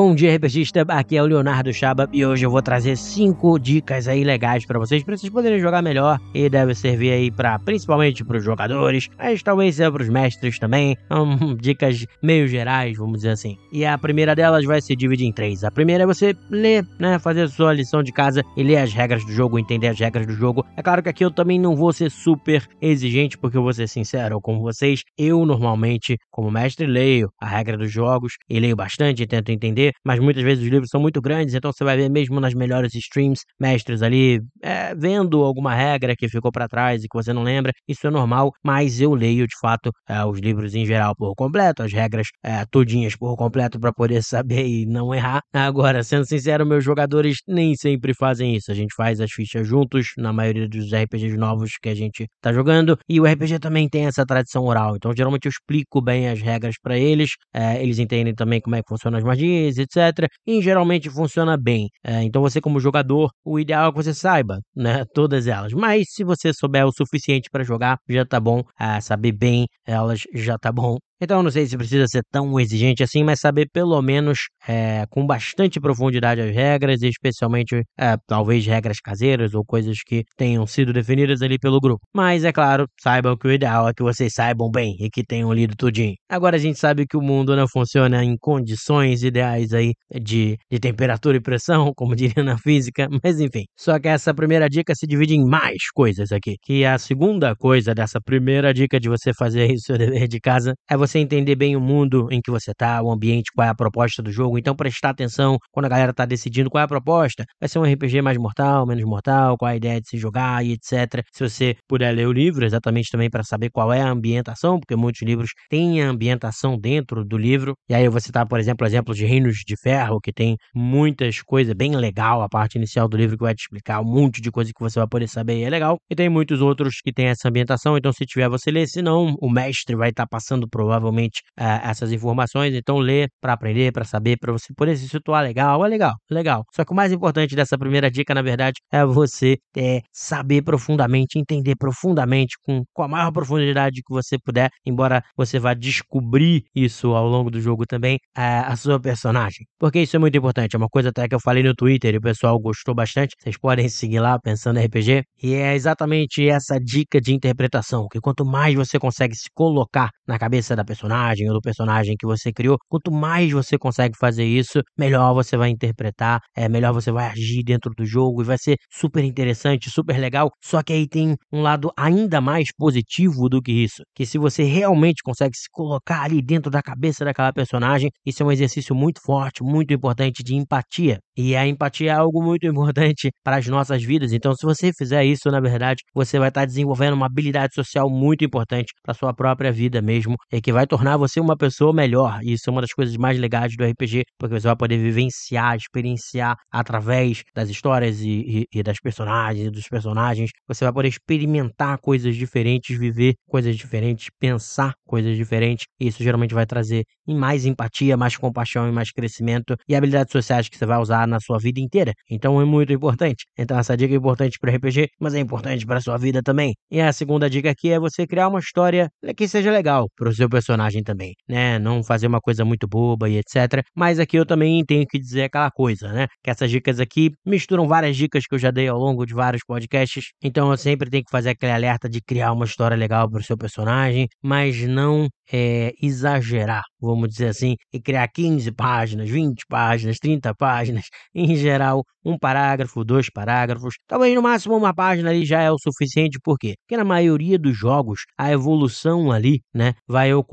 Bom dia, RPGista. Aqui é o Leonardo Chaba e hoje eu vou trazer cinco dicas aí legais para vocês, para vocês poderem jogar melhor e deve servir aí para principalmente para os jogadores, mas talvez seja para os mestres também. Hum, dicas meio gerais, vamos dizer assim. E a primeira delas vai se dividir em três. A primeira é você ler, né, fazer a sua lição de casa e ler as regras do jogo, entender as regras do jogo. É claro que aqui eu também não vou ser super exigente, porque eu vou ser sincero com vocês. Eu normalmente, como mestre, leio a regra dos jogos e leio bastante tento entender, mas muitas vezes os livros são muito grandes, então você vai ver mesmo nas melhores streams, mestres ali é, vendo alguma regra que ficou para trás e que você não lembra. Isso é normal, mas eu leio de fato é, os livros em geral por completo, as regras é, todinhas por completo para poder saber e não errar. Agora, sendo sincero, meus jogadores nem sempre fazem isso. A gente faz as fichas juntos na maioria dos RPGs novos que a gente tá jogando e o RPG também tem essa tradição oral. Então, geralmente eu explico bem as regras para eles, é, eles entendem também como é que funcionam as magias, etc. E geralmente funciona bem. É, então, você como jogador, o ideal é que você saiba, né, todas elas. Mas se você souber o suficiente para jogar, já tá bom. É, saber bem elas já tá bom. Então, não sei se precisa ser tão exigente assim, mas saber pelo menos é, com bastante profundidade as regras, especialmente é, talvez regras caseiras ou coisas que tenham sido definidas ali pelo grupo. Mas é claro, saibam que o ideal é que vocês saibam bem e que tenham lido tudinho. Agora a gente sabe que o mundo não funciona em condições ideais aí de, de temperatura e pressão, como diria na física, mas enfim. Só que essa primeira dica se divide em mais coisas aqui. Que a segunda coisa dessa primeira dica de você fazer isso seu dever de casa é você você entender bem o mundo em que você tá, o ambiente, qual é a proposta do jogo. Então, prestar atenção quando a galera tá decidindo qual é a proposta. Vai ser um RPG mais mortal, menos mortal, qual é a ideia de se jogar e etc. Se você puder ler o livro, exatamente também para saber qual é a ambientação, porque muitos livros têm a ambientação dentro do livro. E aí você tá, por exemplo, exemplo de Reinos de Ferro, que tem muitas coisas bem legal, a parte inicial do livro que vai te explicar um monte de coisa que você vai poder saber e é legal. E tem muitos outros que tem essa ambientação, então se tiver você lê, se não, o mestre vai estar tá passando provavelmente provavelmente uh, essas informações. Então, ler para aprender, para saber, para você poder se situar legal, é legal, legal. Só que o mais importante dessa primeira dica, na verdade, é você é, saber profundamente, entender profundamente, com, com a maior profundidade que você puder, embora você vá descobrir isso ao longo do jogo também, uh, a sua personagem. Porque isso é muito importante. É uma coisa até que eu falei no Twitter e o pessoal gostou bastante. Vocês podem seguir lá pensando RPG. E é exatamente essa dica de interpretação, que quanto mais você consegue se colocar na cabeça da personagem ou do personagem que você criou. Quanto mais você consegue fazer isso, melhor você vai interpretar, é melhor você vai agir dentro do jogo e vai ser super interessante, super legal. Só que aí tem um lado ainda mais positivo do que isso, que se você realmente consegue se colocar ali dentro da cabeça daquela personagem, isso é um exercício muito forte, muito importante de empatia. E a empatia é algo muito importante para as nossas vidas. Então, se você fizer isso, na verdade, você vai estar desenvolvendo uma habilidade social muito importante para sua própria vida mesmo, e que vai tornar você uma pessoa melhor. E isso é uma das coisas mais legais do RPG, porque você vai poder vivenciar, experienciar através das histórias e, e, e das personagens e dos personagens. Você vai poder experimentar coisas diferentes, viver coisas diferentes, pensar coisas diferentes. E isso geralmente vai trazer mais empatia, mais compaixão e mais crescimento e habilidades sociais que você vai usar na sua vida inteira. Então é muito importante. Então essa dica é importante para RPG, mas é importante para sua vida também. E a segunda dica aqui é você criar uma história que seja legal para o seu personagem personagem também, né? Não fazer uma coisa muito boba e etc. Mas aqui eu também tenho que dizer aquela coisa, né? Que essas dicas aqui misturam várias dicas que eu já dei ao longo de vários podcasts. Então eu sempre tenho que fazer aquele alerta de criar uma história legal para o seu personagem, mas não é, exagerar, vamos dizer assim, e criar 15 páginas, 20 páginas, 30 páginas, em geral, um parágrafo, dois parágrafos, talvez no máximo uma página ali já é o suficiente, por quê? Porque na maioria dos jogos a evolução ali, né, vai ocorrer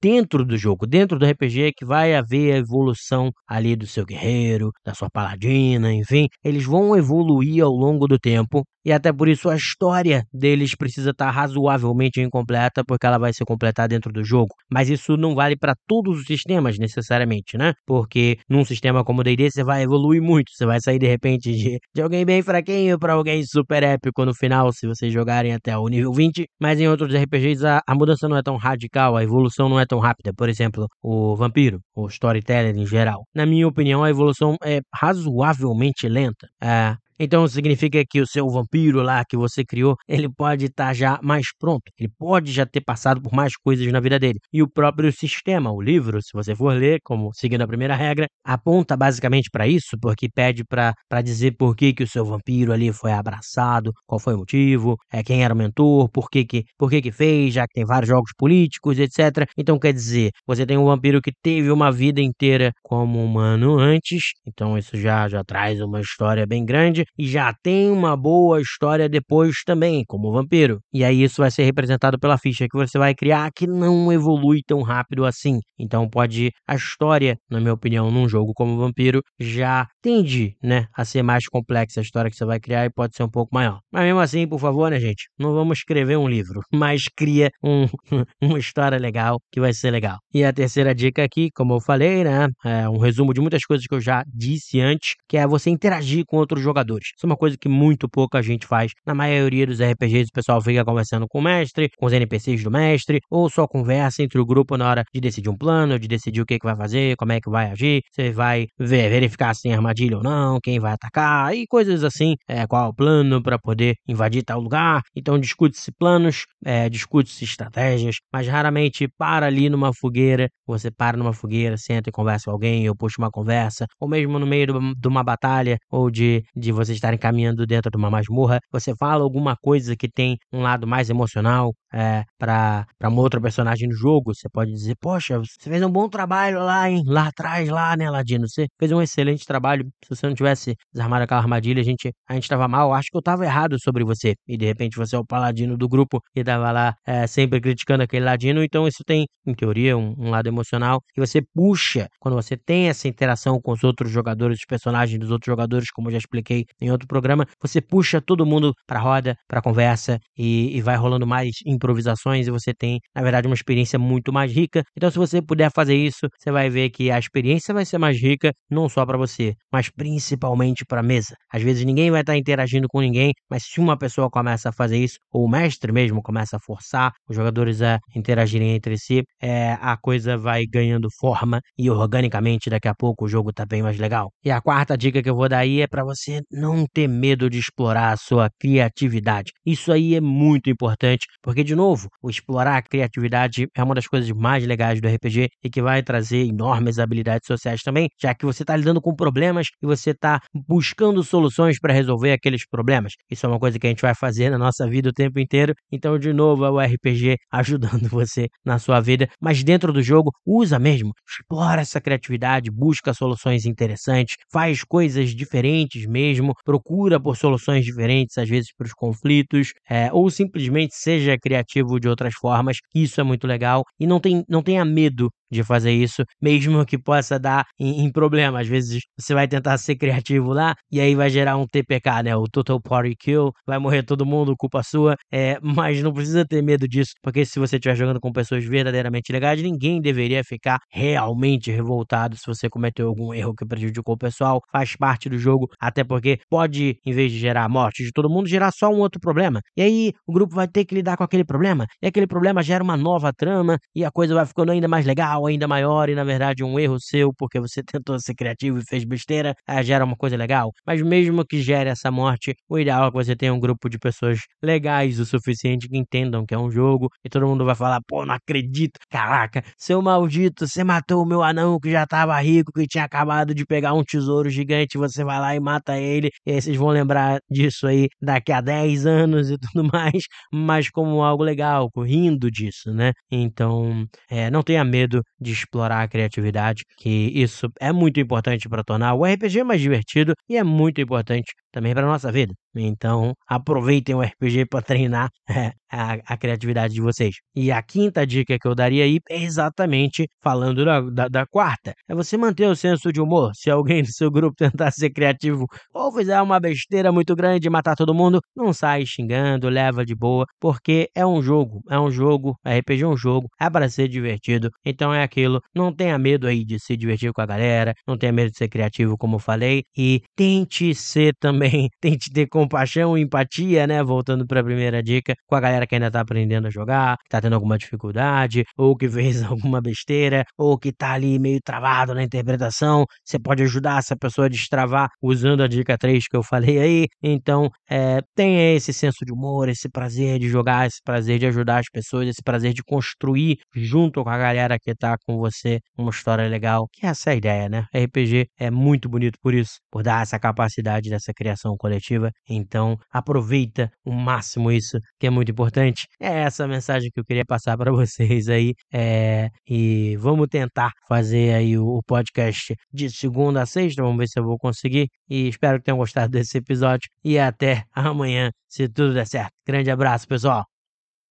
dentro do jogo, dentro do RPG que vai haver a evolução ali do seu guerreiro, da sua paladina, enfim, eles vão evoluir ao longo do tempo e até por isso a história deles precisa estar razoavelmente incompleta, porque ela vai ser completada dentro do jogo. Mas isso não vale para todos os sistemas necessariamente, né? Porque num sistema como o D&D você vai evoluir muito, você vai sair de repente de, de alguém bem fraquinho para alguém super épico no final, se vocês jogarem até o nível 20. Mas em outros RPGs a, a mudança não é tão radical, a evolução não é tão rápida. Por exemplo, o Vampiro, o Storyteller em geral. Na minha opinião, a evolução é razoavelmente lenta. É, Então significa que o seu vampiro lá que você criou, ele pode estar tá já mais pronto, ele pode já ter passado por mais coisas na vida dele. E o próprio sistema, o livro, se você for ler, como seguindo a primeira regra, aponta basicamente para isso, porque pede para dizer por que, que o seu vampiro ali foi abraçado, qual foi o motivo, é quem era o mentor, por que que, por que que fez, já que tem vários jogos políticos, etc. Então quer dizer, você tem um vampiro que teve uma vida inteira como humano antes, então isso já já traz uma história bem grande e já tem uma boa história depois também, como vampiro. E aí isso vai ser representado pela ficha que você vai criar que não evolui tão rápido assim. Então pode a história, na minha opinião, num jogo como vampiro já tende, né, a ser mais complexa a história que você vai criar e pode ser um pouco maior. Mas mesmo assim, por favor, né, gente, não vamos escrever um livro, mas cria um, uma história legal que vai ser legal. E a terceira dica aqui, como eu falei, né, é um resumo de muitas coisas que eu já disse antes, que é você interagir com outros jogadores. Isso é uma coisa que muito pouca gente faz. Na maioria dos RPGs, o pessoal fica conversando com o mestre, com os NPCs do mestre, ou só conversa entre o grupo na hora de decidir um plano, de decidir o que, que vai fazer, como é que vai agir. Você vai ver, verificar se tem armadilha ou não, quem vai atacar e coisas assim. É, qual o plano para poder invadir tal lugar. Então discute-se planos, é, discute-se estratégias, mas raramente para ali numa fogueira. Você para numa fogueira, senta e conversa com alguém, ou puxa uma conversa, ou mesmo no meio de uma batalha, ou de, de vocês estarem caminhando dentro de uma masmorra, você fala alguma coisa que tem um lado mais emocional é, para uma outra personagem no jogo. Você pode dizer, poxa, você fez um bom trabalho lá, hein? Lá atrás, lá, né, Ladino? Você fez um excelente trabalho. Se você não tivesse desarmado aquela armadilha, a gente, a gente tava mal. Acho que eu tava errado sobre você. E de repente você é o paladino do grupo e tava lá é, sempre criticando aquele ladino. Então isso tem, em teoria, um, um lado emocional. E você puxa, quando você tem essa interação com os outros jogadores, os personagens dos outros jogadores, como eu já expliquei em outro programa, você puxa todo mundo pra roda, pra conversa e, e vai rolando mais improvisações e você tem, na verdade, uma experiência muito mais rica. Então, se você puder fazer isso, você vai ver que a experiência vai ser mais rica, não só para você, mas principalmente para a mesa. Às vezes ninguém vai estar interagindo com ninguém, mas se uma pessoa começa a fazer isso, ou o mestre mesmo começa a forçar os jogadores a interagirem entre si, é, a coisa vai ganhando forma e organicamente daqui a pouco o jogo tá bem mais legal. E a quarta dica que eu vou dar aí é para você não ter medo de explorar a sua criatividade. Isso aí é muito importante, porque de novo, o explorar a criatividade é uma das coisas mais legais do RPG e que vai trazer enormes habilidades sociais também, já que você está lidando com problemas e você está buscando soluções para resolver aqueles problemas. Isso é uma coisa que a gente vai fazer na nossa vida o tempo inteiro. Então, de novo, é o RPG ajudando você na sua vida, mas dentro do jogo, usa mesmo, explora essa criatividade, busca soluções interessantes, faz coisas diferentes mesmo, procura por soluções diferentes, às vezes para os conflitos, é, ou simplesmente seja criativo de outras formas. Isso é muito legal e não, tem, não tenha medo de fazer isso, mesmo que possa dar em, em problema. Às vezes você vai tentar ser criativo lá e aí vai gerar um TPK, né? O Total Party Kill, vai morrer todo mundo, culpa sua. É, mas não precisa ter medo disso, porque se você estiver jogando com pessoas verdadeiramente legais, ninguém deveria ficar realmente revoltado se você cometeu algum erro que prejudicou o pessoal. Faz parte do jogo, até porque pode, em vez de gerar a morte de todo mundo, gerar só um outro problema. E aí o grupo vai ter que lidar com aquele problema, e aquele problema gera uma nova trama, e a coisa vai ficando ainda mais legal ainda maior e na verdade um erro seu porque você tentou ser criativo e fez besteira, ah, gera uma coisa legal. Mas mesmo que gere essa morte, o ideal é que você tenha um grupo de pessoas legais o suficiente que entendam que é um jogo e todo mundo vai falar: pô, não acredito, caraca, seu maldito, você matou o meu anão que já tava rico, que tinha acabado de pegar um tesouro gigante, você vai lá e mata ele, e aí vocês vão lembrar disso aí daqui a 10 anos e tudo mais, mas como algo legal, rindo disso, né? Então, é, não tenha medo de explorar a criatividade, que isso é muito importante para tornar o RPG mais divertido e é muito importante também para nossa vida. Então, aproveitem o RPG para treinar a, a, criatividade de vocês. E a quinta dica que eu daria aí é exatamente falando da, da, da, quarta: é você manter o senso de humor. Se alguém do seu grupo tentar ser criativo ou fizer uma besteira muito grande e matar todo mundo, não sai xingando, leva de boa, porque é um jogo, é um jogo, RPG é um jogo, é para ser divertido. Então é aquilo, não tenha medo aí de se divertir com a galera, não tenha medo de ser criativo, como eu falei, e tente ser também também tente ter compaixão e empatia, né? Voltando para a primeira dica, com a galera que ainda tá aprendendo a jogar, que tá tendo alguma dificuldade, ou que fez alguma besteira, ou que tá ali meio travado na interpretação. Você pode ajudar essa pessoa a destravar usando a dica 3 que eu falei aí. Então, é, tenha esse senso de humor, esse prazer de jogar, esse prazer de ajudar as pessoas, esse prazer de construir junto com a galera que tá com você uma história legal, que essa é a ideia, né? RPG é muito bonito por isso, por dar essa capacidade dessa criação coletiva. Então, aproveita o máximo isso, que é muito importante. É essa mensagem que eu queria passar para vocês aí. É, e vamos tentar fazer aí o podcast de segunda a sexta, vamos ver se eu vou conseguir. E espero que tenham gostado desse episódio. E até amanhã, se tudo der certo. Grande abraço, pessoal.